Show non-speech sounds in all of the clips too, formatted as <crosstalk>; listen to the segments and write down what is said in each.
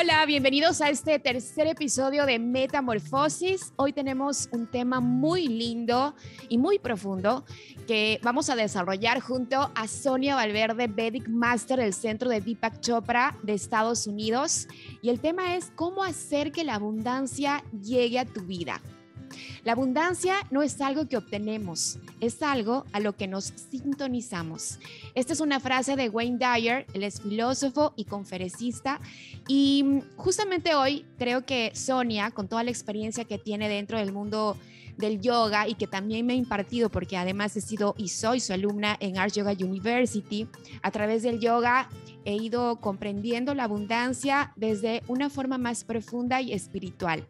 Hola, bienvenidos a este tercer episodio de Metamorfosis. Hoy tenemos un tema muy lindo y muy profundo que vamos a desarrollar junto a Sonia Valverde, Vedic Master del Centro de Deepak Chopra de Estados Unidos. Y el tema es cómo hacer que la abundancia llegue a tu vida. La abundancia no es algo que obtenemos, es algo a lo que nos sintonizamos. Esta es una frase de Wayne Dyer, él es filósofo y conferencista, y justamente hoy creo que Sonia, con toda la experiencia que tiene dentro del mundo del yoga y que también me ha impartido porque además he sido y soy su alumna en Art Yoga University. A través del yoga he ido comprendiendo la abundancia desde una forma más profunda y espiritual.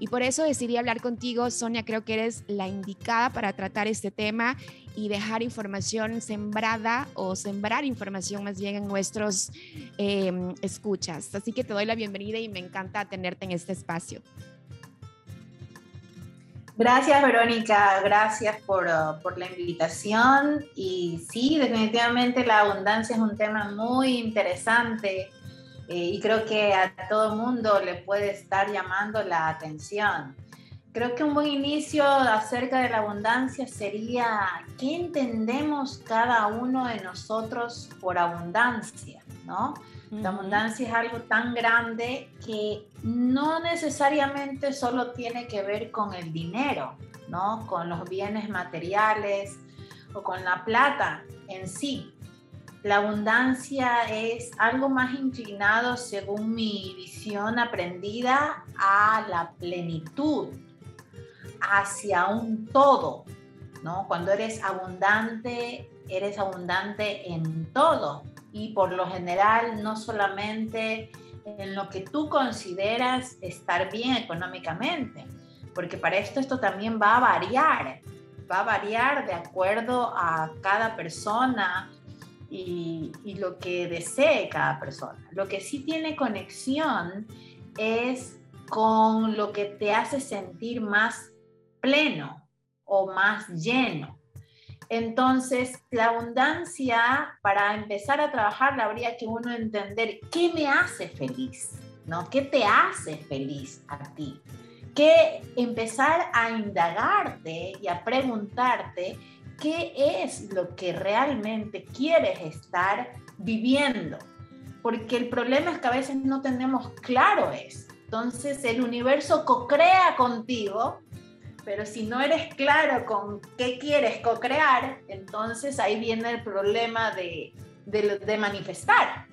Y por eso decidí hablar contigo, Sonia, creo que eres la indicada para tratar este tema y dejar información sembrada o sembrar información más bien en nuestros em, escuchas. Así que te doy la bienvenida y me encanta tenerte en este espacio. Gracias, Verónica. Gracias por, uh, por, la invitación. Y sí, definitivamente la abundancia es un tema muy interesante eh, y creo que a todo mundo le puede estar llamando la atención. Creo que un buen inicio acerca de la abundancia sería qué entendemos cada uno de nosotros por abundancia, ¿no? La abundancia es algo tan grande que no necesariamente solo tiene que ver con el dinero, ¿no? Con los bienes materiales o con la plata en sí. La abundancia es algo más inclinado, según mi visión aprendida, a la plenitud, hacia un todo, ¿no? Cuando eres abundante, eres abundante en todo, y por lo general no solamente en lo que tú consideras estar bien económicamente, porque para esto esto también va a variar, va a variar de acuerdo a cada persona y, y lo que desee cada persona. Lo que sí tiene conexión es con lo que te hace sentir más pleno o más lleno. Entonces, la abundancia, para empezar a trabajarla, habría que uno entender qué me hace feliz, ¿no? ¿Qué te hace feliz a ti? Que empezar a indagarte y a preguntarte qué es lo que realmente quieres estar viviendo. Porque el problema es que a veces no tenemos claro eso. Entonces, el universo co-crea contigo pero si no eres claro con qué quieres co-crear, entonces ahí viene el problema de, de, manifestar.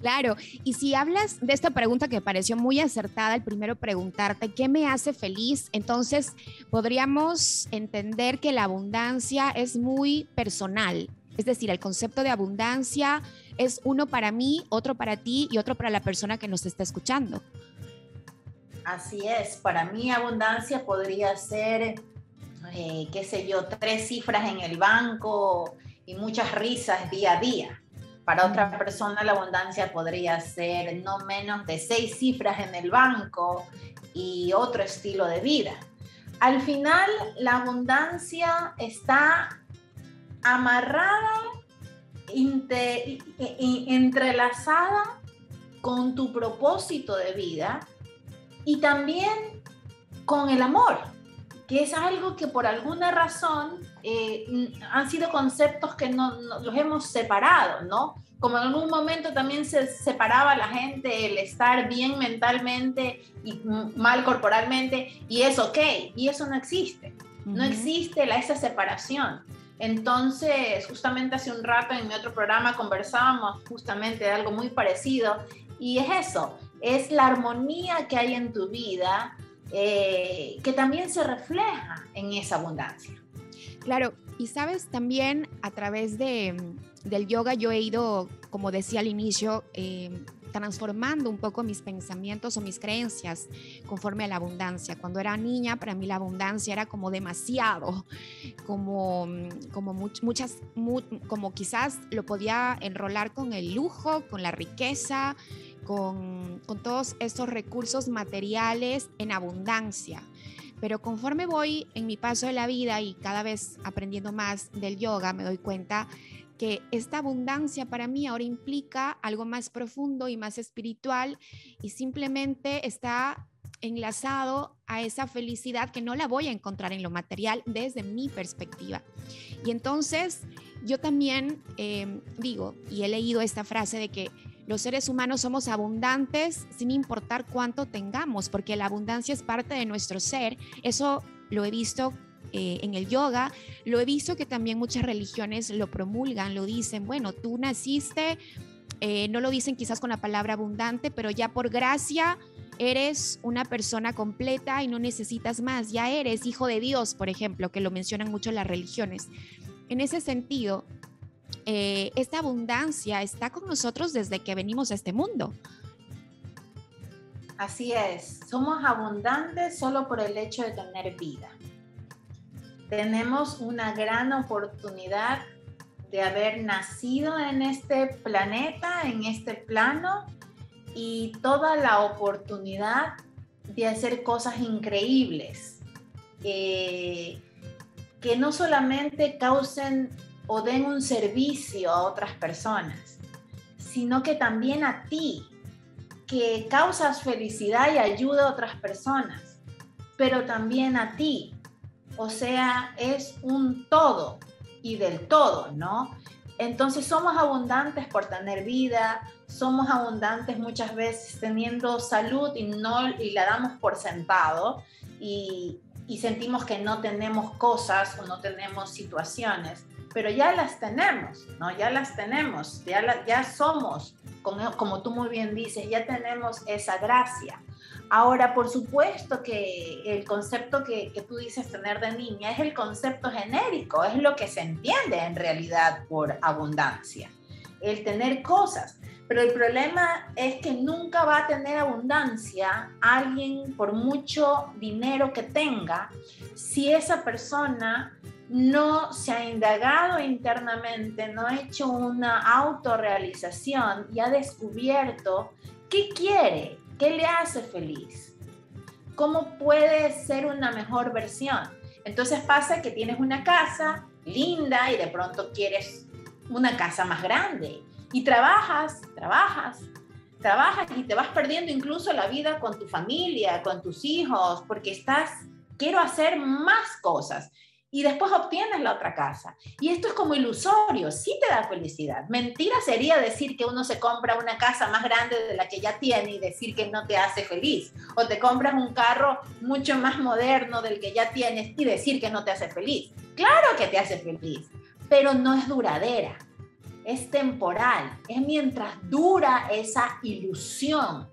Claro, y si hablas de esta pregunta que pareció muy acertada, el primero preguntarte, ¿qué me hace feliz? Entonces podríamos entender que la abundancia es muy personal, es decir, el concepto de abundancia es uno para mí, otro para ti y otro para la persona que nos está escuchando. Así es, para mí abundancia podría ser, eh, qué sé yo, tres cifras en el banco y muchas risas día a día. Para otra persona la abundancia podría ser no menos de seis cifras en el banco y otro estilo de vida. Al final, la abundancia está amarrada, entrelazada con tu propósito de vida y también con el amor, que es algo que por alguna razón eh, han sido conceptos que no, los hemos separado, ¿no? Como en algún momento también se separaba la gente el estar bien mentalmente y mal corporalmente, y es ok, y eso no existe. No existe la, esa separación. Entonces, justamente hace un rato en mi otro programa conversábamos justamente de algo muy parecido, y es eso, es la armonía que hay en tu vida eh, que también se refleja en esa abundancia. Claro, y sabes, también a través de, del yoga yo he ido, como decía al inicio, eh, transformando un poco mis pensamientos o mis creencias conforme a la abundancia. Cuando era niña, para mí la abundancia era como demasiado, como, como muchas, como quizás lo podía enrolar con el lujo, con la riqueza, con, todos estos recursos materiales en abundancia. Pero conforme voy en mi paso de la vida y cada vez aprendiendo más del yoga, me doy cuenta que esta abundancia para mí ahora implica algo más profundo y más espiritual y simplemente está enlazado a esa felicidad que no la voy a encontrar en lo material desde mi perspectiva. Y entonces yo también em, digo, y he leído esta frase de que los seres humanos somos abundantes sin importar cuánto tengamos, porque la abundancia es parte de nuestro ser. Eso lo he visto eh, en el yoga, lo he visto que también muchas religiones lo promulgan, lo dicen, bueno, tú naciste, eh, no lo dicen quizás con la palabra abundante, pero ya por gracia eres una persona completa y no necesitas más, ya eres hijo de Dios, por ejemplo, que lo mencionan mucho las religiones. En ese sentido, eh, esta abundancia está con nosotros desde que venimos a este mundo. Así es, somos abundantes solo por el hecho de tener vida. Tenemos una gran oportunidad de haber nacido en este planeta, en este plano, y toda la oportunidad de hacer cosas increíbles eh, que no solamente causen o den un servicio a otras personas, sino que también a ti, que causas felicidad y ayuda a otras personas, pero también a ti. O sea, es un todo y del todo, ¿no? Entonces somos abundantes por tener vida, somos abundantes muchas veces teniendo salud y, no, y la damos por sentado y, sentimos que no tenemos cosas o no tenemos situaciones, pero ya las tenemos, ¿no? Ya las tenemos, ya, ya somos, como, tú muy bien dices, ya tenemos esa gracia. Ahora, por supuesto que el concepto que, que, tú dices tener de niña es el concepto genérico, es lo que se entiende en realidad por abundancia, el tener cosas. Pero el problema es que nunca va a tener abundancia alguien por mucho dinero que tenga si esa persona no se ha indagado internamente, no ha hecho una autorrealización y ha descubierto qué quiere, qué le hace feliz, cómo puede ser una mejor versión. Entonces pasa que tienes una casa linda y de pronto quieres una casa más grande y trabajas, trabajas, trabajas y te vas perdiendo incluso la vida con tu familia, con tus hijos, porque estás, quiero hacer más cosas. Y después obtienes la otra casa. Y esto es como ilusorio, sí te da felicidad. Mentira sería decir que uno se compra una casa más grande de la que ya tiene y decir que no te hace feliz. O te compras un carro mucho más moderno del que ya tienes y decir que no te hace feliz. Claro que te hace feliz, pero no es duradera es temporal, es mientras dura esa ilusión.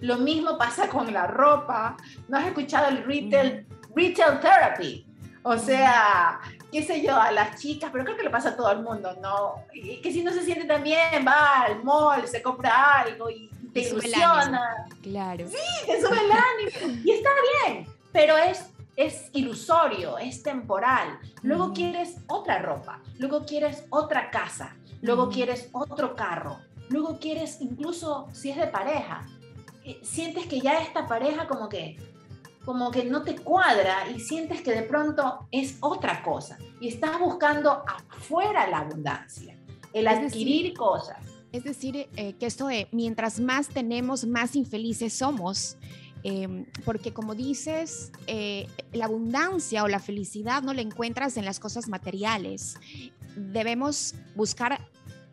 Lo mismo pasa con la ropa. ¿No has escuchado el retail, retail therapy? O sea, qué sé yo, a las chicas, pero creo que le pasa a todo el mundo, ¿no? que si no se siente tan bien, va al mall, se compra algo y te, ilusiona. Claro. Sí, te sube el ánimo. y está bien, pero es es ilusorio, es temporal. Luego quieres otra ropa, luego quieres otra casa, luego quieres otro carro, luego quieres incluso si es de pareja, eh, sientes que ya esta pareja como que como que no te cuadra y sientes que de pronto es otra cosa y estás buscando afuera la abundancia, el adquirir cosas. Es decir, eh, que esto de mientras más tenemos, más infelices somos. Em, porque como dices, eh, la abundancia o la felicidad no la encuentras en las cosas materiales. Debemos buscar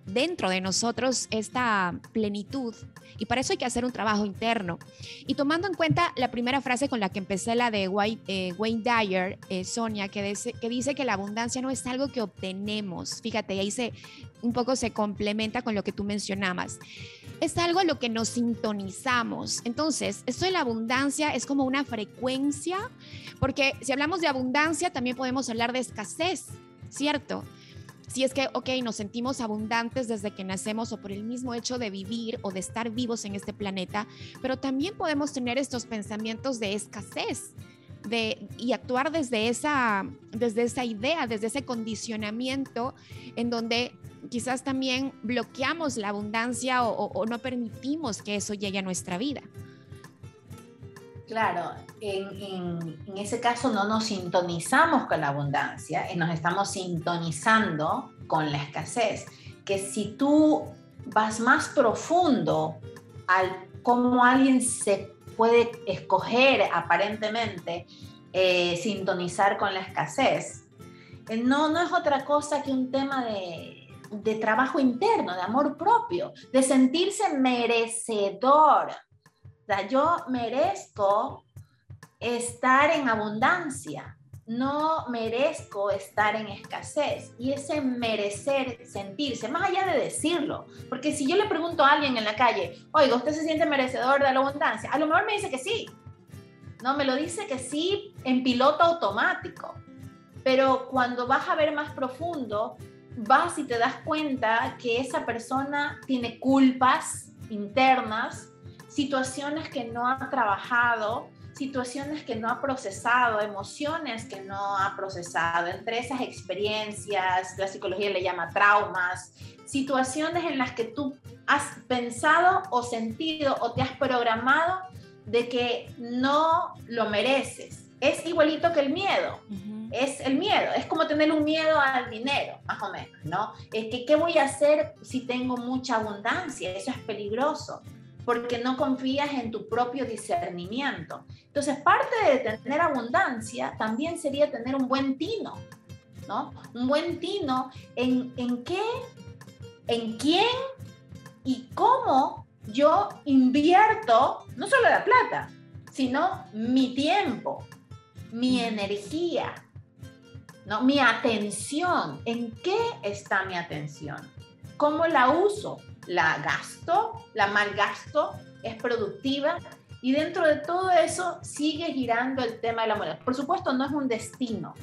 dentro de nosotros esta plenitud y para eso hay que hacer un trabajo interno. Y tomando en cuenta la primera frase con la que empecé, la de eh, Wayne Dyer, eh, Sonia, que dice, que dice que la abundancia no es algo que obtenemos. Fíjate, ahí se, un poco se complementa con lo que tú mencionabas. Es algo a lo que nos sintonizamos. Entonces, esto de la abundancia es como una frecuencia, porque si hablamos de abundancia, también podemos hablar de escasez, ¿cierto? Si es que, ok, nos sentimos abundantes desde que nacemos o por el mismo hecho de vivir o de estar vivos en este planeta, pero también podemos tener estos pensamientos de escasez. Y actuar desde esa, desde esa idea, desde ese condicionamiento en donde quizás también bloqueamos la abundancia o no permitimos que eso llegue a nuestra vida. Claro, en, ese caso no nos sintonizamos con la abundancia, nos estamos sintonizando con la escasez. Que si tú vas más profundo al cómo alguien se puede escoger aparentemente eh, sintonizar con la escasez, eh, no, no es otra cosa que un tema de trabajo interno, de amor propio, de sentirse merecedor yo merezco estar en abundancia, no merezco estar en escasez. Y ese merecer, sentirse, más allá de decirlo, porque si yo le pregunto a alguien en la calle, oiga, ¿usted se siente merecedor de la abundancia? A lo mejor me dice que sí. No, me lo dice que sí en piloto automático. Pero cuando vas a ver más profundo, vas y te das cuenta que esa persona tiene culpas internas situaciones que no ha trabajado, situaciones que no ha procesado, emociones que no ha procesado, entre esas experiencias, la psicología le llama traumas, situaciones en las que tú has pensado o sentido o te has programado de que no lo mereces. Es igualito que el miedo. Es el miedo, es como tener un miedo al dinero, más o menos, ¿no? Es que, ¿qué voy a hacer si tengo mucha abundancia? Eso es peligroso porque no confías en tu propio discernimiento. Entonces, parte de tener abundancia también sería tener un buen tino, ¿no? Un buen tino en, en qué, en quién y cómo yo invierto no solo la plata, sino mi tiempo, mi energía, ¿no? mi atención. ¿En qué está mi atención? ¿Cómo la uso? La gasto, la malgasto, es productiva y dentro de todo eso sigue girando el tema de la moneda. Por supuesto, no es un destino.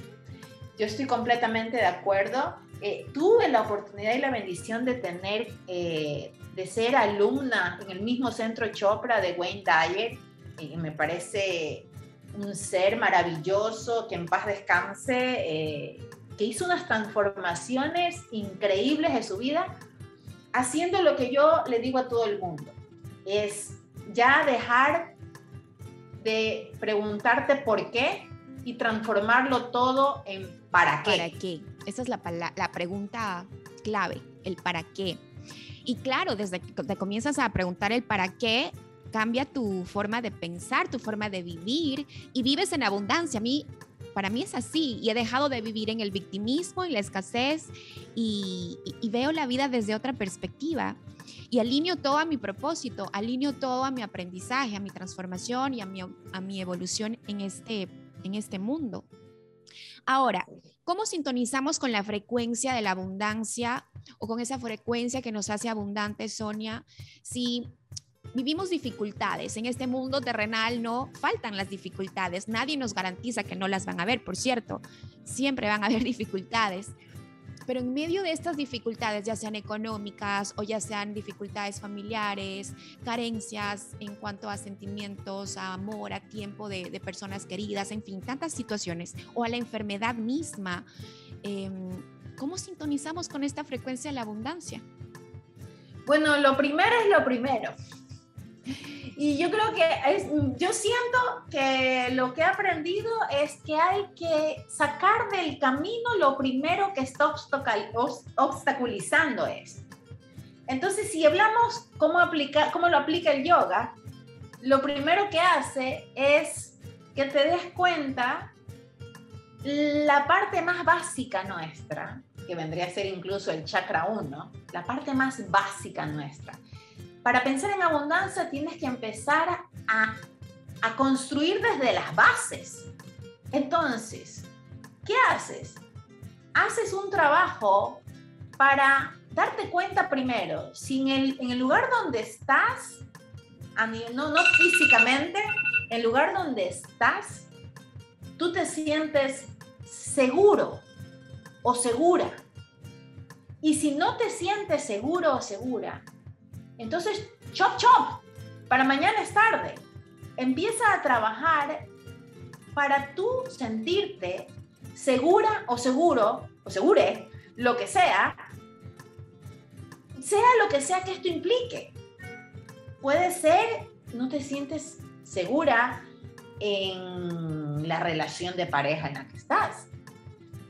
Yo estoy completamente de acuerdo. Eh, tuve la oportunidad y la bendición de tener, eh, de ser alumna en el mismo centro Chopra de Wayne Dyer. Me parece un ser maravilloso, que en paz descanse, eh, que hizo unas transformaciones increíbles de su vida haciendo lo que yo le digo a todo el mundo, es ya dejar de preguntarte por qué y transformarlo todo en para qué. ¿Para qué? Esa es la, la pregunta clave, el para qué. Y claro, desde que te comienzas a preguntar el para qué, cambia tu forma de pensar, tu forma de vivir y vives en abundancia. A mí para mí es así y he dejado de vivir en el victimismo, y la escasez y, veo la vida desde otra perspectiva y alineo todo a mi propósito, alineo todo a mi aprendizaje, a mi transformación y a mi, a mi evolución en este, en este mundo. Ahora, ¿cómo sintonizamos con la frecuencia de la abundancia o con esa frecuencia que nos hace abundante, Sonia? Si vivimos dificultades. En este mundo terrenal no faltan las dificultades. Nadie nos garantiza que no las van a ver, por cierto. Siempre van a haber <laughs> dificultades. Pero en medio de estas dificultades, ya sean económicas o ya sean dificultades familiares, carencias en cuanto a sentimientos, a amor, a tiempo de, personas queridas, en fin, tantas situaciones, o a la enfermedad misma, em, ¿cómo sintonizamos con esta frecuencia de la abundancia? Bueno, lo primero es lo primero. Y yo creo que es, yo siento que lo que he aprendido es que hay que sacar del camino lo primero que está obstaculizando es. Entonces, si hablamos cómo, aplica, cómo lo aplica el yoga, lo primero que hace es que te des cuenta la parte más básica nuestra, que vendría a ser incluso el chakra 1, la parte más básica nuestra para pensar en abundancia tienes que empezar a, construir desde las bases. Entonces, ¿qué haces? Haces un trabajo para darte cuenta primero, si en el, en el lugar donde estás, no, no físicamente, en el lugar donde estás, tú te sientes seguro o segura. Y si no te sientes seguro o segura, entonces, chop, chop, para mañana es tarde. Empieza a trabajar para tú sentirte segura o seguro, o segure, lo que sea, sea lo que sea que esto implique. Puede ser, no te sientes segura en la relación de pareja en la que estás.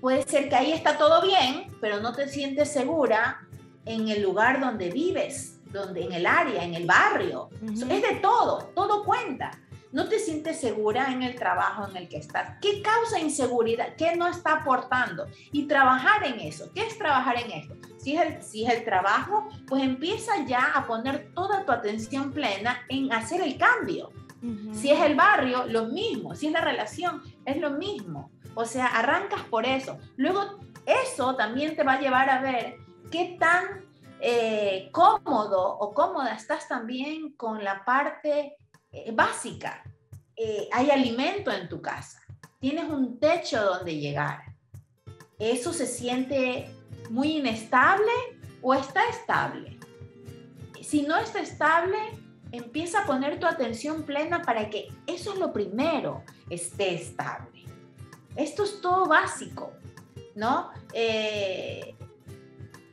Puede ser que ahí está todo bien, pero no te sientes segura en el lugar donde vives, donde en el área, en el barrio. Es de todo, todo cuenta. No te sientes segura en el trabajo en el que estás. ¿Qué causa inseguridad? ¿Qué no está aportando? Y trabajar en eso. ¿Qué es trabajar en esto? Si es el, si es el trabajo, pues empieza ya a poner toda tu atención plena en hacer el cambio. Si es el barrio, lo mismo. Si es la relación, es lo mismo. O sea, arrancas por eso. Luego, eso también te va a llevar a ver qué tan eh, cómodo o cómoda estás también con la parte eh, básica. Eh, hay alimento en tu casa. Tienes un techo donde llegar. ¿Eso se siente muy inestable o está estable? Si no está estable, empieza a poner tu atención plena para que eso es lo primero, esté estable. Esto es todo básico, ¿no? Eh,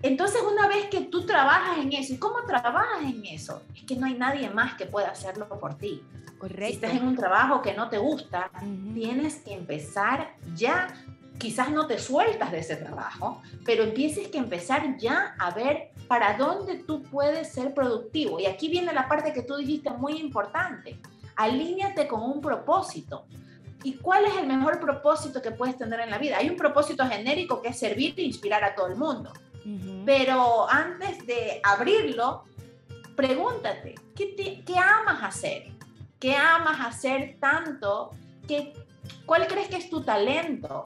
entonces, una vez que tú trabajas en eso, ¿y cómo trabajas en eso? Es que no hay nadie más que pueda hacerlo por ti. Correcto. Si estás en un trabajo que no te gusta, tienes que empezar ya. Quizás no te sueltas de ese trabajo, pero empieces que empezar ya a ver para dónde tú puedes ser productivo. Y aquí viene la parte que tú dijiste muy importante. Alíñate con un propósito. ¿Y cuál es el mejor propósito que puedes tener en la vida? Hay un propósito genérico que es servir e inspirar a todo el mundo. Pero antes de abrirlo, pregúntate, ¿qué, ¿qué, amas hacer? ¿Qué amas hacer tanto? ¿Qué, ¿Cuál crees que es tu talento?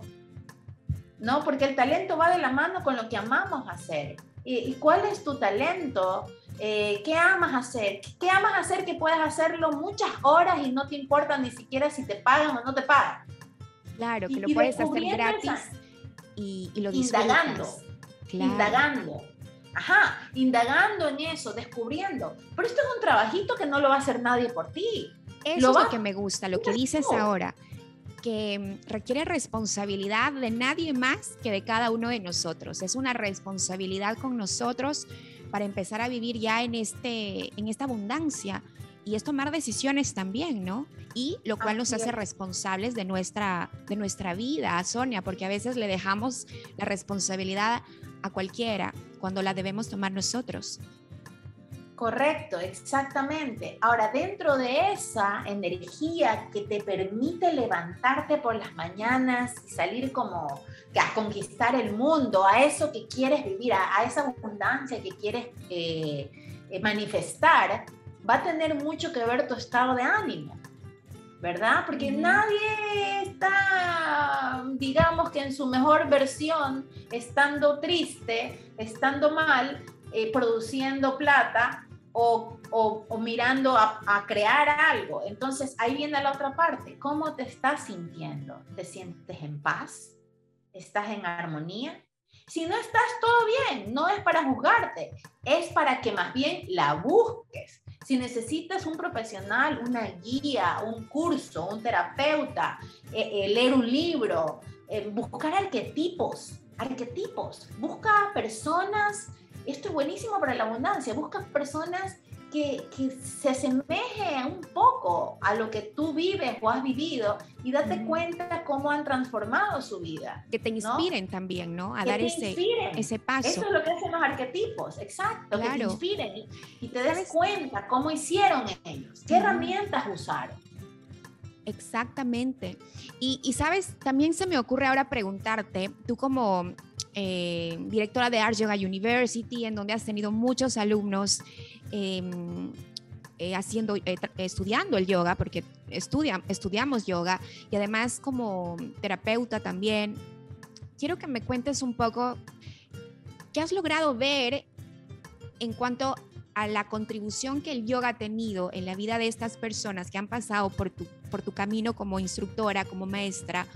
¿No? Porque el talento va de la mano con lo que amamos hacer. ¿Y, cuál es tu talento? Eh, ¿Qué amas hacer? ¿Qué amas hacer que puedas hacerlo muchas horas y no te importa ni siquiera si te pagan o no te pagan? Claro, que lo puedes hacer gratis y, y, lo disfrutas indagando. Ajá, indagando en eso, descubriendo. Pero esto es un trabajito que no lo va a hacer nadie por ti. Eso es lo que me gusta, lo que dices ahora, que mm, requiere responsabilidad de nadie más que de cada uno de nosotros. Es una responsabilidad con nosotros para empezar a vivir ya en, este, en esta abundancia y es tomar decisiones también, ¿no? Y lo cual nos hace responsables de nuestra, de nuestra vida, Sonia, porque a veces le dejamos la responsabilidad a cualquiera cuando la debemos tomar nosotros. Correcto, exactamente. Ahora, dentro de esa energía que te permite levantarte por las mañanas y salir como a conquistar el mundo, a eso que quieres vivir, a, esa abundancia que quieres eh, eh, manifestar, va a tener mucho que ver tu estado de ánimo. ¿Verdad? Porque nadie está, digamos que en su mejor versión, estando triste, estando mal, eh, produciendo plata o, mirando a, a, crear algo. Entonces ahí viene la otra parte. ¿Cómo te estás sintiendo? ¿Te sientes en paz? ¿Estás en armonía? Si no estás todo bien, no es para juzgarte, es para que más bien la busques. Si necesitas un profesional, una guía, un curso, un terapeuta, eh, eh, leer un libro, eh, buscar arquetipos, arquetipos, busca personas, esto es buenísimo para la abundancia, busca personas que, se asemeje un poco a lo que tú vives o has vivido y date cuenta cómo han transformado su vida. Que te inspiren también, ¿no? A dar ese, ese paso. Eso es lo que hacen los arquetipos, exacto, que te inspiren y, te des cuenta cómo hicieron ellos, qué herramientas usaron. Exactamente. Y, y, sabes, también se me ocurre ahora preguntarte, tú como eh, directora de Art Yoga University, en donde has tenido muchos alumnos em, eh, haciendo, eh, estudiando el yoga, porque estudia, estudiamos yoga, y además como terapeuta también. Quiero que me cuentes un poco qué has logrado ver en cuanto a la contribución que el yoga ha tenido en la vida de estas personas que han pasado por tu camino como instructora, como maestra,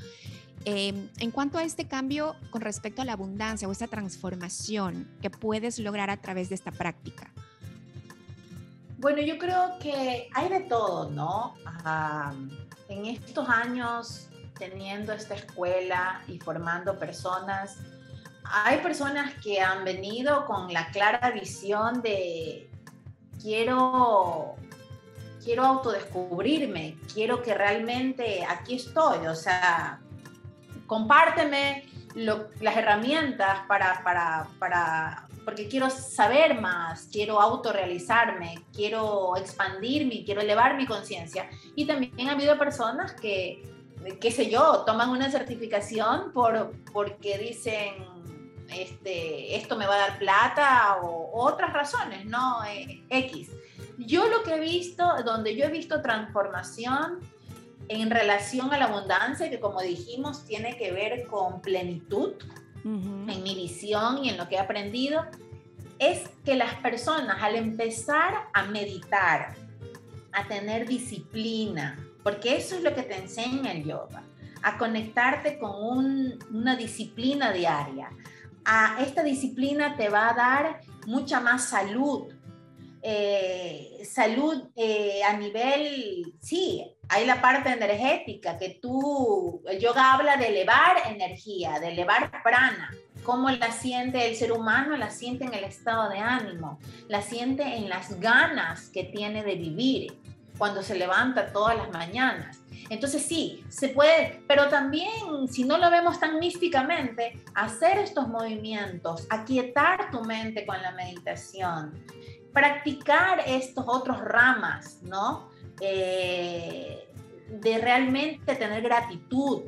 Em, en cuanto a este cambio con respecto a la abundancia o esta transformación que puedes lograr a través de esta práctica. Bueno, yo creo que hay de todo, ¿no? en estos años teniendo esta escuela y formando personas, hay personas que han venido con la clara visión de quiero quiero autodescubrirme, quiero que realmente aquí estoy, o sea, compárteme las herramientas para, para, para, porque quiero saber más, quiero autorrealizarme, quiero expandirme, quiero elevar mi conciencia. Y también ha habido personas que, qué sé yo, toman una certificación por, porque dicen, este, esto me va a dar plata o, otras razones, ¿no? Eh, X. Yo lo que he visto, donde yo he visto transformación en relación a la abundancia, que como dijimos tiene que ver con plenitud, en mi visión y en lo que he aprendido, es que las personas al empezar a meditar, a tener disciplina, porque eso es lo que te enseña el yoga, a conectarte con una disciplina diaria. A esta disciplina te va a dar mucha más salud, eh, salud eh, a nivel, sí, hay la parte energética, que tú, el yoga habla de elevar energía, de elevar prana. ¿Cómo la siente el ser humano? La siente en el estado de ánimo, la siente en las ganas que tiene de vivir cuando se levanta todas las mañanas. Entonces sí, se puede, pero también si no lo vemos tan místicamente, hacer estos movimientos, aquietar tu mente con la meditación, practicar estos otros ramas, ¿no? Eh, de realmente tener gratitud,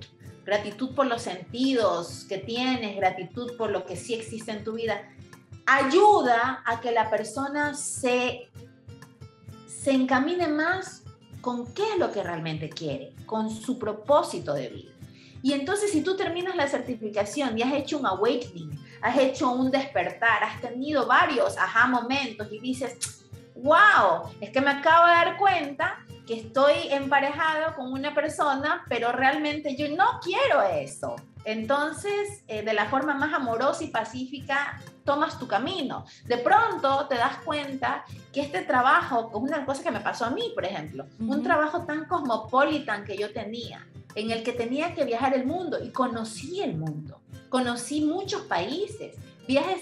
gratitud por los sentidos que tienes, gratitud por lo que sí existe en tu vida, ayuda a que la persona se, se encamine más con qué es lo que realmente quiere, con su propósito de vida. Y entonces si tú terminas la certificación y has hecho un awakening, has hecho un despertar, has tenido varios ajá momentos y dices, wow, es que me acabo de dar cuenta que estoy emparejado con una persona, pero realmente yo no quiero eso. Entonces, eh, de la forma más amorosa y pacífica, tomas tu camino. De pronto te das cuenta que este trabajo, como una cosa que me pasó a mí, por ejemplo, un trabajo tan cosmopolitan que yo tenía, en el que tenía que viajar el mundo y conocí el mundo, conocí muchos países, viajes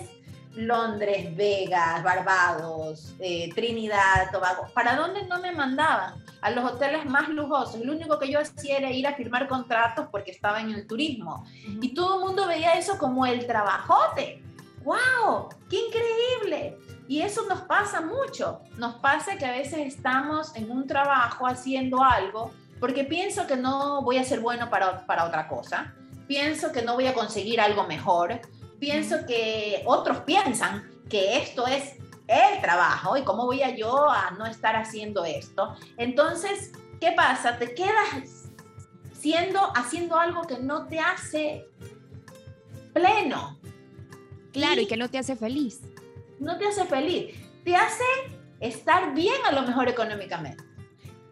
Londres, Vegas, Barbados, eh, Trinidad, Tobago, ¿para dónde no me mandaban? A los hoteles más lujosos. Lo único que yo hacía era ir a firmar contratos porque estaba en el turismo. Y todo el mundo veía eso como el trabajote. ¡Wow! ¡Qué increíble! Y eso nos pasa mucho. Nos pasa que a veces estamos en un trabajo haciendo algo porque pienso que no voy a ser bueno para, para otra cosa. Pienso que no voy a conseguir algo mejor pienso que otros piensan que esto es el trabajo y cómo voy a yo a no estar haciendo esto. Entonces, ¿qué pasa? Te quedas siendo, haciendo algo que no te hace pleno. Claro, y, que no te hace feliz. No te hace feliz. Te hace estar bien a lo mejor económicamente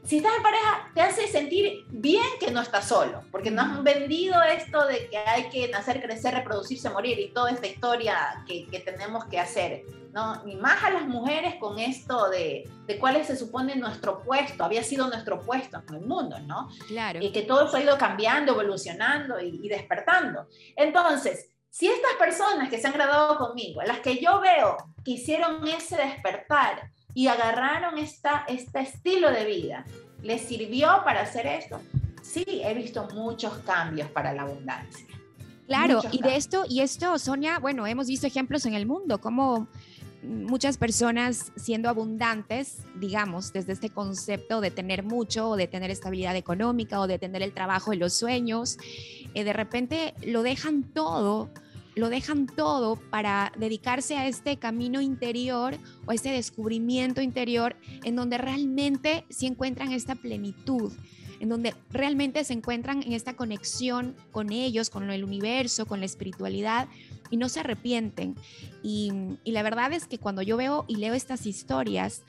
si estás en pareja, te hace sentir bien que no estás solo, porque nos han vendido esto de que hay que nacer, crecer, reproducirse, morir y toda esta historia que, que tenemos que hacer, ¿no? Y más a las mujeres con esto de, de cuál se supone nuestro puesto, había sido nuestro puesto en el mundo, ¿no? Claro. Y que todo eso ha ido cambiando, evolucionando y, y despertando. Entonces, si estas personas que se han graduado conmigo, las que yo veo que hicieron ese despertar, y agarraron esta, este estilo de vida. ¿Les sirvió para hacer esto? Sí, he visto muchos cambios para la abundancia. Claro, y de esto, y esto, Sonia, bueno, hemos visto ejemplos en el mundo, como muchas personas siendo abundantes, digamos, desde este concepto de tener mucho o de tener estabilidad económica o de tener el trabajo y los sueños, eh, de repente lo dejan todo lo dejan todo para dedicarse a este camino interior o este descubrimiento interior en donde realmente se encuentran esta plenitud, en donde realmente se encuentran en esta conexión con ellos, con el universo, con la espiritualidad y no se arrepienten. Y, la verdad es que cuando yo veo y leo estas historias,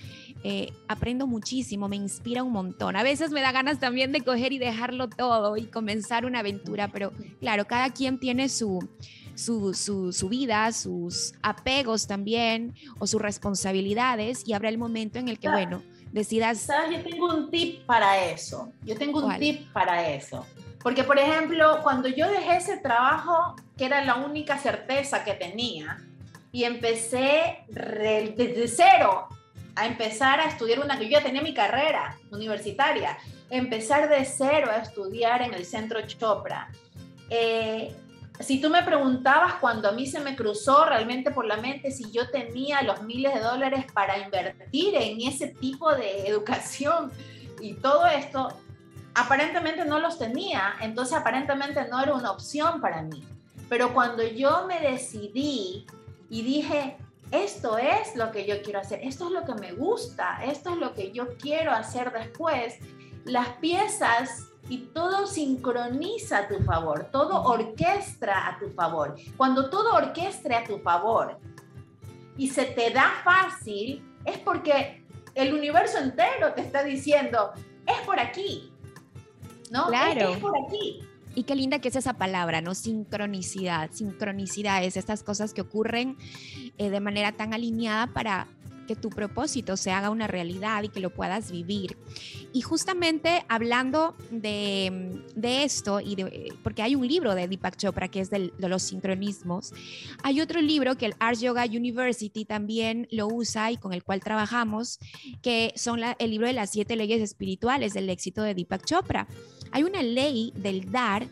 eh, aprendo muchísimo, me inspira un montón. A veces me da ganas también de coger y dejarlo todo y comenzar una aventura, pero claro, cada quien tiene su, su, su, vida, sus apegos también o sus responsabilidades y habrá el momento en el que, bueno, decidas... ¿Sabes? Yo tengo un tip para eso. Yo tengo un tip para eso. Porque, por ejemplo, cuando yo dejé ese trabajo, que era la única certeza que tenía, y empecé desde cero a empezar a estudiar una que yo ya tenía mi carrera universitaria, empezar de cero a estudiar en el centro Chopra. Eh, si tú me preguntabas cuando a mí se me cruzó realmente por la mente si yo tenía los miles de dólares para invertir en ese tipo de <laughs> educación y todo esto, aparentemente no los tenía, entonces aparentemente no era una opción para mí. Pero cuando yo me decidí y dije, esto es lo que yo quiero hacer, esto es lo que me gusta, esto es lo que yo quiero hacer después, las piezas y todo sincroniza a tu favor, todo orquestra a tu favor. Cuando todo orquestra a tu favor y se te da fácil, es porque el universo entero te está diciendo, es por aquí, ¿no? Claro. Es, por aquí. Y qué linda que es esa palabra, ¿no? Sincronicidad. Sincronicidad es estas cosas que ocurren eh, de manera tan alineada para que tu propósito se haga una realidad y que lo puedas vivir. Y justamente hablando de, de esto, y de, porque hay un libro de Deepak Chopra que es de los sincronismos, hay otro libro que el Ars Yoga University también lo usa y con el cual trabajamos, que son el libro de las siete leyes espirituales del éxito de Deepak Chopra. Hay una ley del dar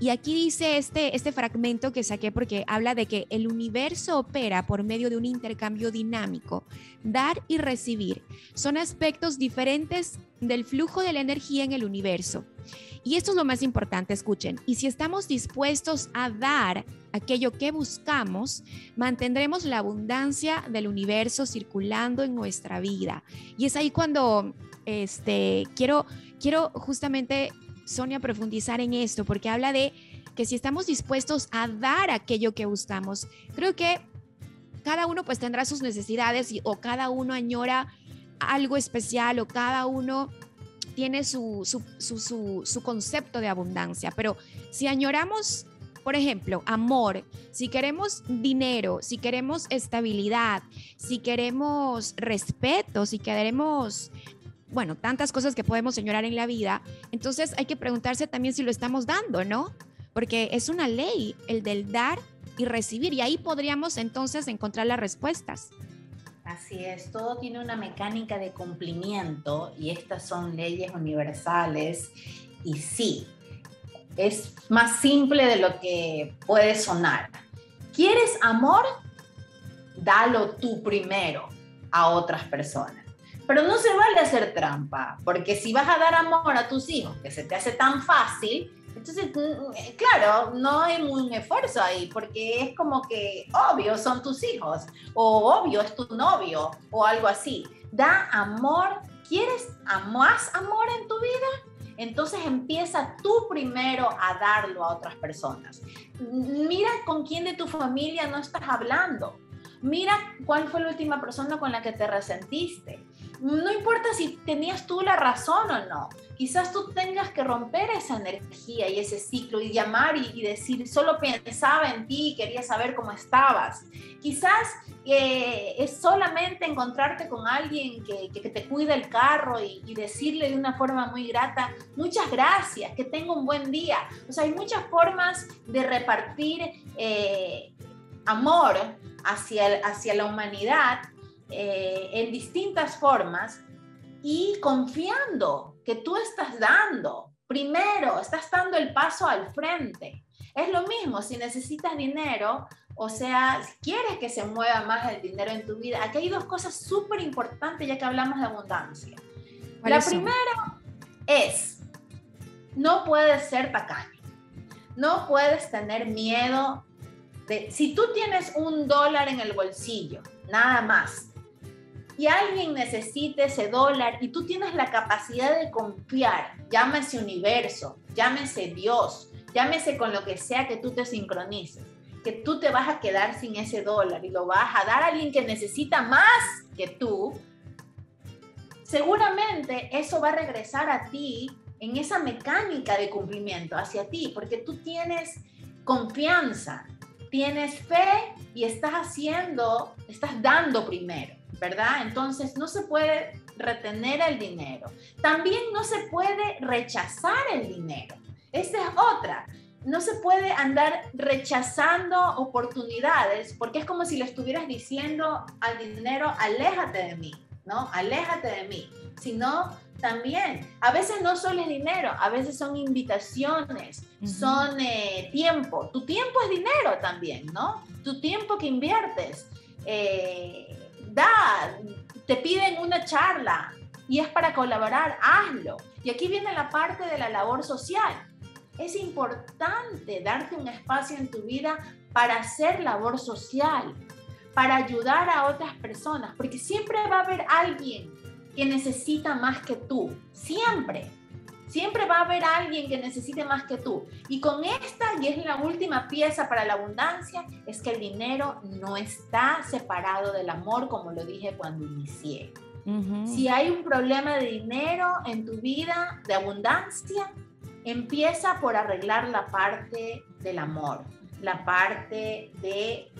y aquí dice este, este fragmento que saqué porque habla de que el universo opera por medio de un intercambio dinámico. Dar y recibir son aspectos diferentes del flujo de la energía en el universo. Y esto es lo más importante, escuchen. Y si estamos dispuestos a dar aquello que buscamos, mantendremos la abundancia del universo circulando en nuestra vida. Y es ahí cuando este, quiero, quiero justamente Sonia profundizar en esto porque habla de que si estamos dispuestos a dar aquello que buscamos, creo que cada uno pues tendrá sus necesidades y, o cada uno añora algo especial o cada uno tiene su, su, su, concepto de abundancia, pero si añoramos por ejemplo, amor, si queremos dinero, si queremos estabilidad, si queremos respeto, si queremos bueno, tantas cosas que podemos señorar en la vida, entonces hay que preguntarse también si lo estamos dando, ¿no? Porque es una ley el del dar y recibir y ahí podríamos entonces encontrar las respuestas. Así es, todo tiene una mecánica de cumplimiento y estas son leyes universales y sí, es más simple de lo que puede sonar. ¿Quieres amor? Dalo tú primero a otras personas. Pero no se vale hacer trampa, porque si vas a dar amor a tus hijos, que se te hace tan fácil, entonces, mm, eh, claro, no hay un esfuerzo ahí, porque es como que obvio son tus hijos, o obvio es tu novio, o algo así. Da amor, ¿quieres más amor en tu vida? Entonces empieza tú primero a darlo a otras personas. Mira con quién de tu familia no estás hablando. Mira cuál fue la última persona con la que te resentiste no importa si tenías tú la razón o no, quizás tú tengas que romper esa energía y ese ciclo y llamar y, decir, solo pensaba en ti y quería saber cómo estabas. Quizás eh, es solamente encontrarte con alguien que, te cuida el carro y, decirle de una forma muy grata, muchas gracias, que tenga un buen día. O sea, hay muchas formas de repartir eh, amor hacia, hacia la humanidad eh, en distintas formas y confiando que tú estás dando. Primero, estás dando el paso al frente. Es lo mismo si necesitas dinero, o sea, si quieres que se mueva más el dinero en tu vida. Aquí hay dos cosas súper importantes ya que hablamos de abundancia. La primera es, no puedes ser tacaño. No puedes tener miedo de, si tú tienes un dólar en el bolsillo, nada más, y alguien necesite ese dólar y tú tienes la capacidad de confiar, llámese universo, llámese Dios, llámese con lo que sea que tú te sincronices, que tú te vas a quedar sin ese dólar y lo vas a dar a alguien que necesita más que tú, seguramente eso va a regresar a ti en esa mecánica de cumplimiento hacia ti, porque tú tienes confianza, tienes fe y estás haciendo, estás dando primero. ¿Verdad? Entonces no se puede retener el dinero. También no se puede rechazar el dinero. Esa es otra. No se puede andar rechazando oportunidades porque es como si le estuvieras diciendo al dinero, aléjate de mí. ¿no? Aléjate de mí. Sino también, a veces no solo es dinero, a veces son invitaciones, son eh, tiempo. Tu tiempo es dinero también, ¿no? Tu tiempo que inviertes. Eh, te piden una charla y es para colaborar, hazlo. Y aquí viene la parte de la labor social. Es importante darte un espacio en tu vida para hacer labor social, para ayudar a otras personas, porque siempre va a haber alguien que necesita más que tú, siempre. Siempre va a haber alguien que necesite más que tú. Y con esta, y es la última pieza para la abundancia, es que el dinero no está separado del amor, como lo dije cuando inicié. Si hay un problema de dinero en tu vida, de abundancia, empieza por arreglar la parte del amor, la parte de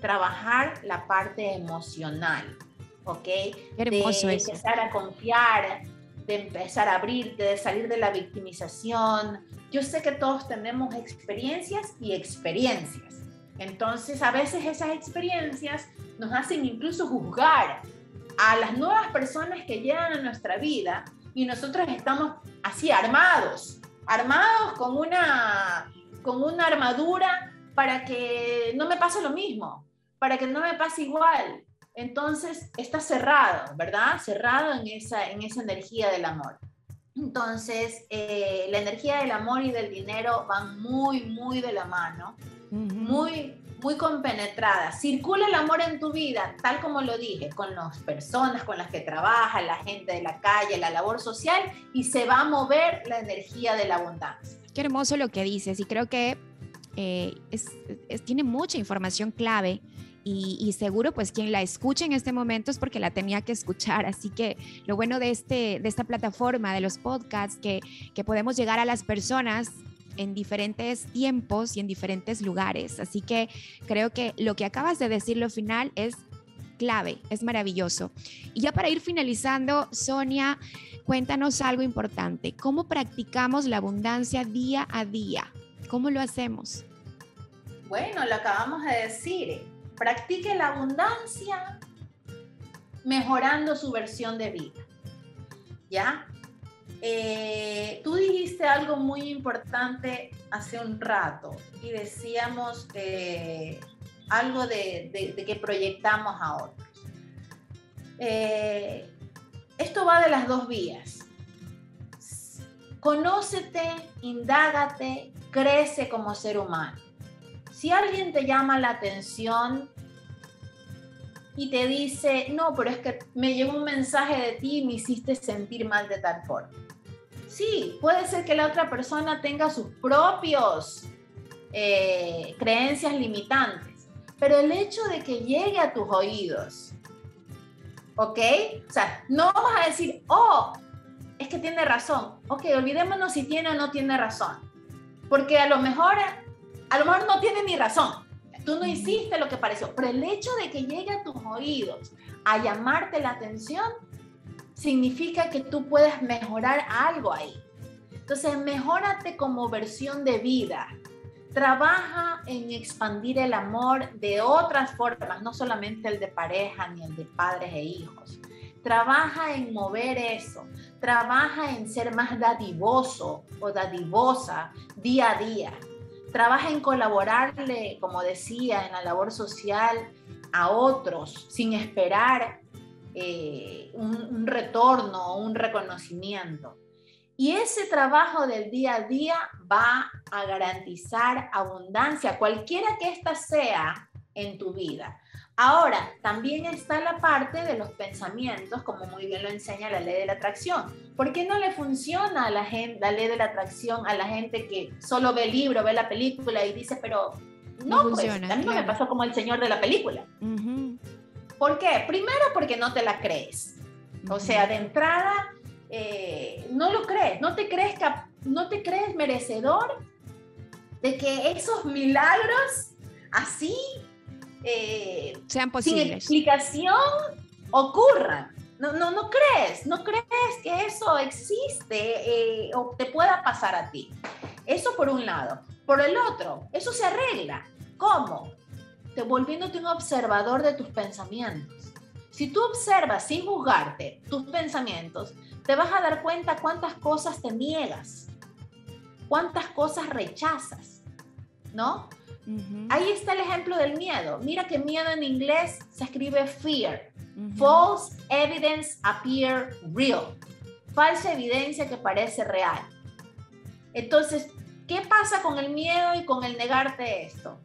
trabajar la parte emocional, ¿ok? hermoso de empezar a confiar, de empezar a abrirte, de salir de la victimización. Yo sé que todos tenemos experiencias y experiencias. Entonces, a veces esas experiencias nos hacen incluso juzgar a las nuevas personas que llegan a nuestra vida y nosotros estamos así armados, armados con una, con una armadura para que no me pase lo mismo, para que no me pase igual. Entonces está cerrado, ¿verdad? Cerrado en esa, en esa energía del amor. Entonces, eh, la energía del amor y del dinero van muy, muy de la mano, muy, muy compenetradas. Circula el amor en tu vida, tal como lo dije, con las personas con las que trabajas, la gente de la calle, la labor social, y se va a mover la energía de la abundancia. Qué hermoso lo que dices, y creo que eh, tiene mucha información clave y, seguro pues quien la escuche en este momento es porque la tenía que escuchar. Así que lo bueno de, este, de esta plataforma, de los podcasts, que, que podemos llegar a las personas en diferentes tiempos y en diferentes lugares. Así que creo que lo que acabas de decir lo final es clave, es maravilloso. Y ya para ir finalizando, Sonia, cuéntanos algo importante. ¿Cómo practicamos la abundancia día a día? ¿Cómo lo hacemos? Bueno, lo acabamos de decir practique la abundancia mejorando su versión de vida. ¿Ya? Eh, tú dijiste algo muy importante hace un rato y decíamos eh, algo de, que proyectamos a otros. Eh, esto va de las dos vías. Conócete, indágate, crece como ser humano. Si alguien te llama la atención y te dice, no, pero es que me llegó un mensaje de ti y me hiciste sentir mal de tal forma. Sí, puede ser que la otra persona tenga sus propios eh, creencias limitantes, pero el hecho de que llegue a tus oídos, ¿ok? O sea, no vamos a decir, oh, es que tiene razón. Ok, olvidémonos si tiene o no tiene razón. Porque a lo mejor a lo mejor no tiene ni razón. Tú no hiciste lo que pareció, pero el hecho de que llegue a tus oídos a llamarte la atención significa que tú puedes mejorar algo ahí. Entonces, mejórate como versión de vida. Trabaja en expandir el amor de otras formas, no solamente el de pareja ni el de padres e hijos. Trabaja en mover eso. Trabaja en ser más dadivoso o dadivosa día a día trabaja en colaborarle, como decía, en la labor social a otros sin esperar eh, un, retorno o un reconocimiento. Y ese trabajo del día a día va a garantizar abundancia, cualquiera que ésta sea en tu vida. Ahora, también está la parte de los pensamientos, como muy bien lo enseña la ley de la atracción. ¿Por qué no le funciona a la, gente, la ley de la atracción a la gente que solo ve el libro, ve la película y dice, pero no, pues, a mí no me pasó como el señor de la película? ¿Por qué? Primero porque no te la crees. O sea, de entrada, eh, no lo crees, no te crees, no te crees merecedor de que esos milagros así eh, sean posibles. Sin explicación ocurran. No, no, no crees, no crees que eso existe eh, o te pueda pasar a ti. Eso por un lado. Por el otro, eso se arregla. ¿Cómo? Te volviéndote un observador de tus pensamientos. Si tú observas sin juzgarte tus pensamientos, te vas a dar cuenta cuántas cosas te niegas, cuántas cosas rechazas, ¿no? Ahí está el ejemplo del miedo. Mira que miedo en inglés se escribe fear. False evidence appear real. Falsa evidencia que parece real. Entonces, ¿qué pasa con el miedo y con el negarte esto?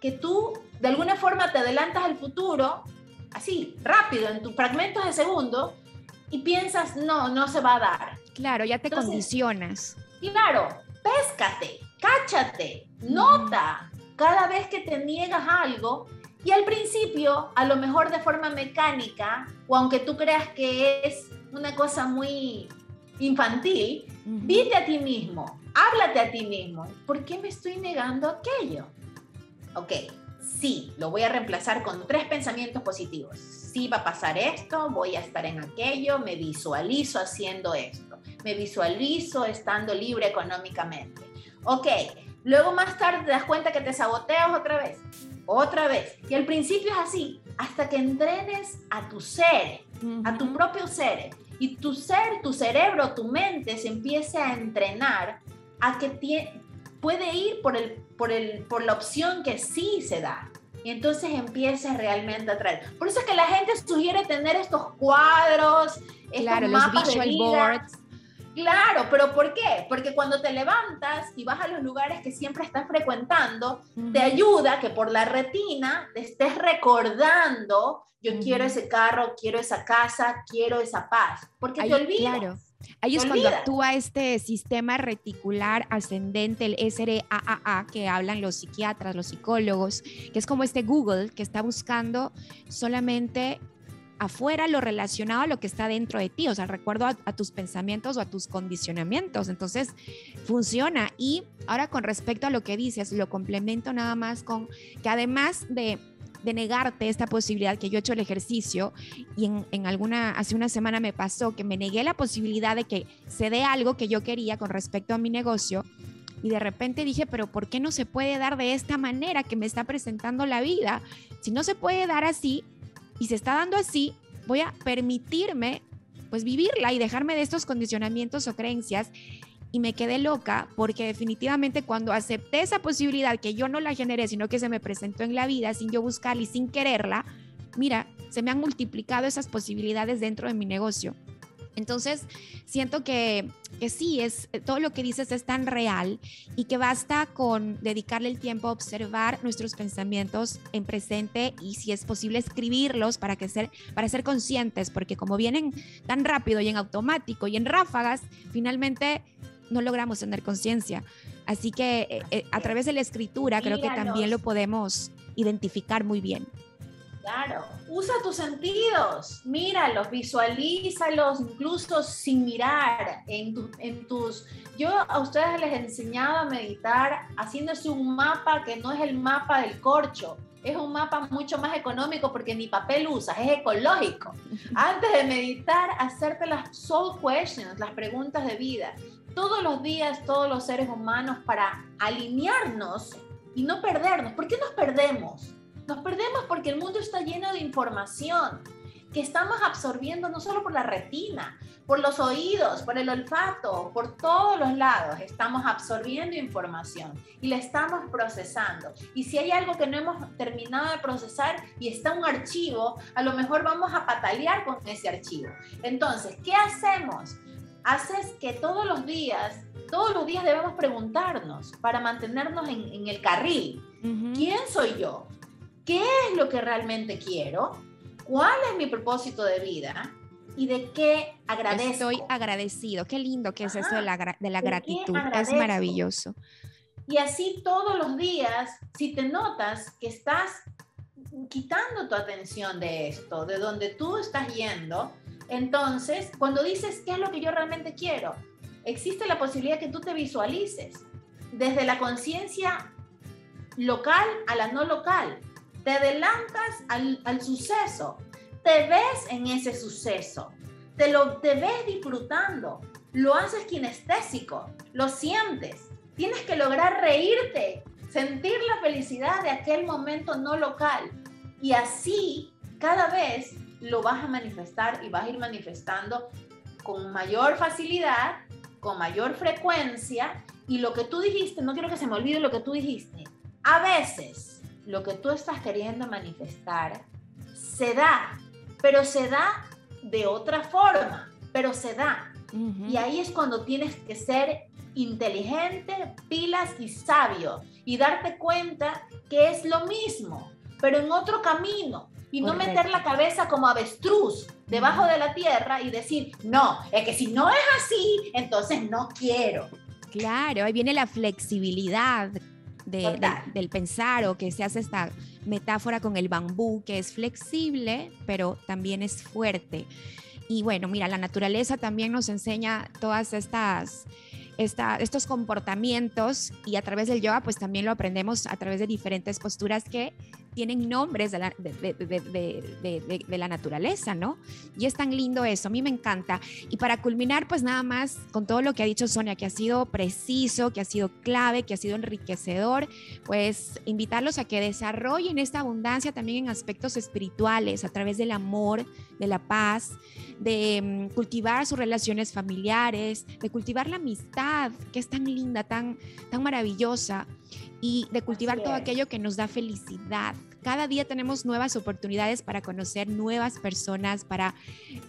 Que tú de alguna forma te adelantas al futuro, así, rápido, en tus fragmentos de segundo, y piensas, no, no se va a dar. Claro, ya te condicionas. Claro, péscate, cáchate, nota, cada vez que te niegas algo y al principio, a lo mejor de forma mecánica, o aunque tú creas que es una cosa muy infantil, uh a ti mismo, háblate a ti mismo. ¿Por qué me estoy negando aquello? Ok, sí, lo voy a reemplazar con tres pensamientos positivos. Sí va a pasar esto, voy a estar en aquello, me visualizo haciendo esto, me visualizo estando libre económicamente. Ok, Luego más tarde te das cuenta que te saboteas otra vez, otra vez. Y al principio es así, hasta que entrenes a tu ser, a tu propio ser. Y tu ser, tu cerebro, tu mente se empiece a entrenar a que puede ir por, el, por, el, por la opción que sí se da. Y entonces empieces realmente a traer. Por eso es que la gente sugiere tener estos cuadros, estos mapas de vida, Claro, pero ¿por qué? Porque cuando te levantas y vas a los lugares que siempre estás frecuentando, te ayuda que por la retina te estés recordando, yo quiero ese carro, quiero esa casa, quiero esa paz, porque te olvidas. Claro. Ahí es cuando actúa este sistema reticular ascendente, el SRAAA, que hablan los psiquiatras, los psicólogos, que es como este Google que está buscando solamente afuera lo relacionado a lo que está dentro de ti, o sea, recuerdo a, tus pensamientos o a tus condicionamientos. Entonces, funciona. Y ahora con respecto a lo que dices, lo complemento nada más con que además de de negarte esta posibilidad que yo he hecho el ejercicio y en, en, alguna, hace una semana me pasó que me negué la posibilidad de que se dé algo que yo quería con respecto a mi negocio y de repente dije, pero ¿por qué no se puede dar de esta manera que me está presentando la vida? Si no se puede dar así, y se está dando así, voy a permitirme pues vivirla y dejarme de estos condicionamientos o creencias y me quedé loca porque definitivamente cuando acepté esa posibilidad que yo no la generé, sino que se me presentó en la vida sin yo buscarla y sin quererla, mira, se me han multiplicado esas posibilidades dentro de mi negocio. Entonces, siento que, que, sí, es, todo lo que dices es tan real y que basta con dedicarle el tiempo a observar nuestros pensamientos en presente y si es posible escribirlos para, que ser, para ser conscientes, porque como vienen tan rápido y en automático y en ráfagas, finalmente no logramos tener conciencia. Así que eh, eh, a través de la escritura creo que también lo podemos identificar muy bien. Claro, usa tus sentidos, míralos, visualízalos, incluso sin mirar en, en tus... Yo a ustedes les he enseñado a meditar haciéndose un mapa que no es el mapa del corcho, es un mapa mucho más económico porque ni papel usas, es ecológico. <laughs> Antes de meditar, hacerte las soul questions, las preguntas de vida. Todos los días, todos los seres humanos para alinearnos y no perdernos. ¿Por qué nos perdemos? Nos perdemos porque el mundo está lleno de información que estamos absorbiendo no solo por la retina, por los oídos, por el olfato, por todos los lados. Estamos absorbiendo información y la estamos procesando. Y si hay algo que no hemos terminado de procesar y está un archivo, a lo mejor vamos a patalear con ese archivo. Entonces, ¿qué hacemos? Haces que todos los días, todos los días debemos preguntarnos para mantenernos en, el carril. ¿Quién soy yo? Qué es lo que realmente quiero, cuál es mi propósito de vida y de qué agradezco. Estoy agradecido. Qué lindo que es esto de la, de la gratitud. Es maravilloso. Y así todos los días, si te notas que estás quitando tu atención de esto, de donde tú estás yendo, entonces cuando dices qué es lo que yo realmente quiero, existe la posibilidad que tú te visualices desde la conciencia local a la no local te adelantas al, suceso, te ves en ese suceso, te, lo, te ves disfrutando, lo haces kinestésico, lo sientes, tienes que lograr reírte, sentir la felicidad de aquel momento no local y así cada vez lo vas a manifestar y vas a ir manifestando con mayor facilidad, con mayor frecuencia. Y lo que tú dijiste, no quiero que se me olvide lo que tú dijiste, a veces lo que tú estás queriendo manifestar se da, pero se da de otra forma, pero se da. Y ahí es cuando tienes que ser inteligente, pilas y sabio y darte cuenta que es lo mismo, pero en otro camino. Y no meter la cabeza como avestruz debajo de la tierra y decir, no, es que si no es así, entonces no quiero. Claro, ahí viene la flexibilidad del pensar o que se hace esta metáfora con el bambú, que es flexible, pero también es fuerte. Y bueno, mira, la naturaleza también nos enseña todas estas estos comportamientos y a través del yoga pues también lo aprendemos a través de diferentes posturas que tienen nombres de la, de, la, naturaleza, ¿no? Y es tan lindo eso, a mí me encanta. Y para culminar, pues nada más con todo lo que ha dicho Sonia, que ha sido preciso, que ha sido clave, que ha sido enriquecedor, pues invitarlos a que desarrollen esta abundancia también en aspectos espirituales, a través del amor, de la paz, de mm, cultivar sus relaciones familiares, de cultivar la amistad, que es tan linda, tan, tan maravillosa, y de cultivar todo aquello que nos da felicidad. Cada día tenemos nuevas oportunidades para conocer nuevas personas, para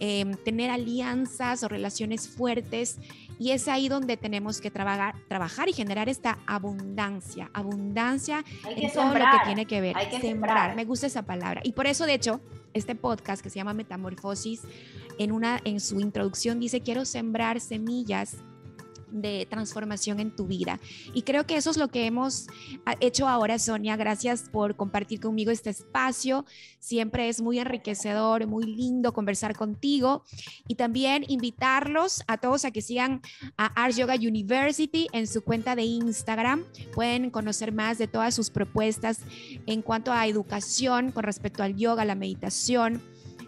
em, tener alianzas o relaciones fuertes. Y es ahí donde tenemos que trabajar, trabajar y generar esta abundancia, abundancia en todo lo que tiene que ver. Hay que sembrar. Me gusta esa palabra. Y por eso, de hecho, este podcast que se llama Metamorfosis, en, una, en su introducción dice, quiero sembrar semillas de transformación en tu vida. Y creo que eso es lo que hemos ah, hecho ahora, Sonia. Gracias por compartir conmigo este espacio. Siempre es muy enriquecedor, muy lindo conversar contigo. Y también invitarlos a todos a que sigan a Art Yoga University en su cuenta de Instagram. Pueden conocer más de todas sus propuestas en cuanto a educación con respecto al yoga, la meditación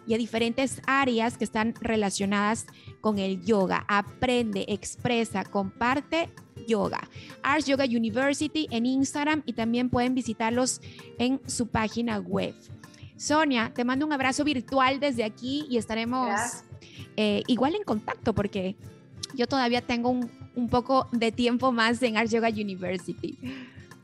y a diferentes áreas que están relacionadas con el yoga. Aprende, expresa, comparte yoga. Ars Yoga University en Instagram y también pueden visitarlos en su página web. Sonia, te mando un abrazo virtual desde aquí y estaremos eh, igual en contacto porque yo todavía tengo un, un poco de tiempo más en Ars Yoga University.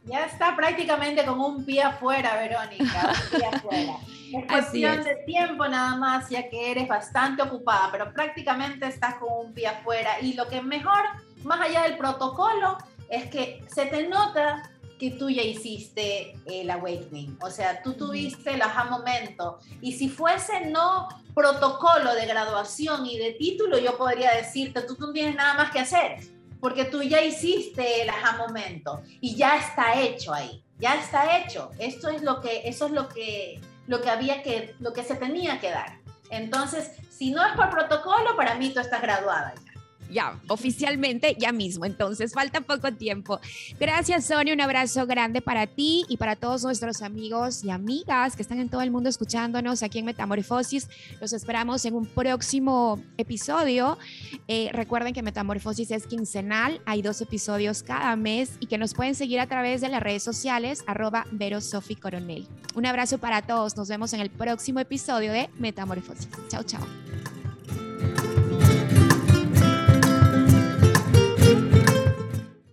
Ya está prácticamente como un pie afuera, Verónica, un pie <laughs> afuera. Es cuestión de tiempo nada más, ya que eres bastante ocupada, pero prácticamente estás con un pie afuera. Y lo que es mejor, más allá del protocolo, es que se te nota que tú ya hiciste el awakening, o sea, tú tuviste el aha momento. Y si fuese no protocolo de graduación y de título, yo podría decirte, tú no tienes nada más que hacer, porque tú ya hiciste el aha momento y ya está hecho ahí, ya está hecho. Esto es lo que, eso es lo que lo que había que, lo que se tenía que dar. Entonces, si no es por protocolo, para mí tú estás graduada ya oficialmente ya mismo. Entonces, falta poco tiempo. Gracias, Sonia. Un abrazo grande para ti y para todos nuestros amigos y amigas que están en todo el mundo escuchándonos aquí en Metamorfosis. Los esperamos en un próximo episodio. Eh, recuerden que Metamorfosis es quincenal. Hay dos episodios cada mes y que nos pueden seguir a través de las redes sociales, arroba. Un abrazo para todos. Nos vemos en el próximo episodio de Metamorfosis. Chao, chao.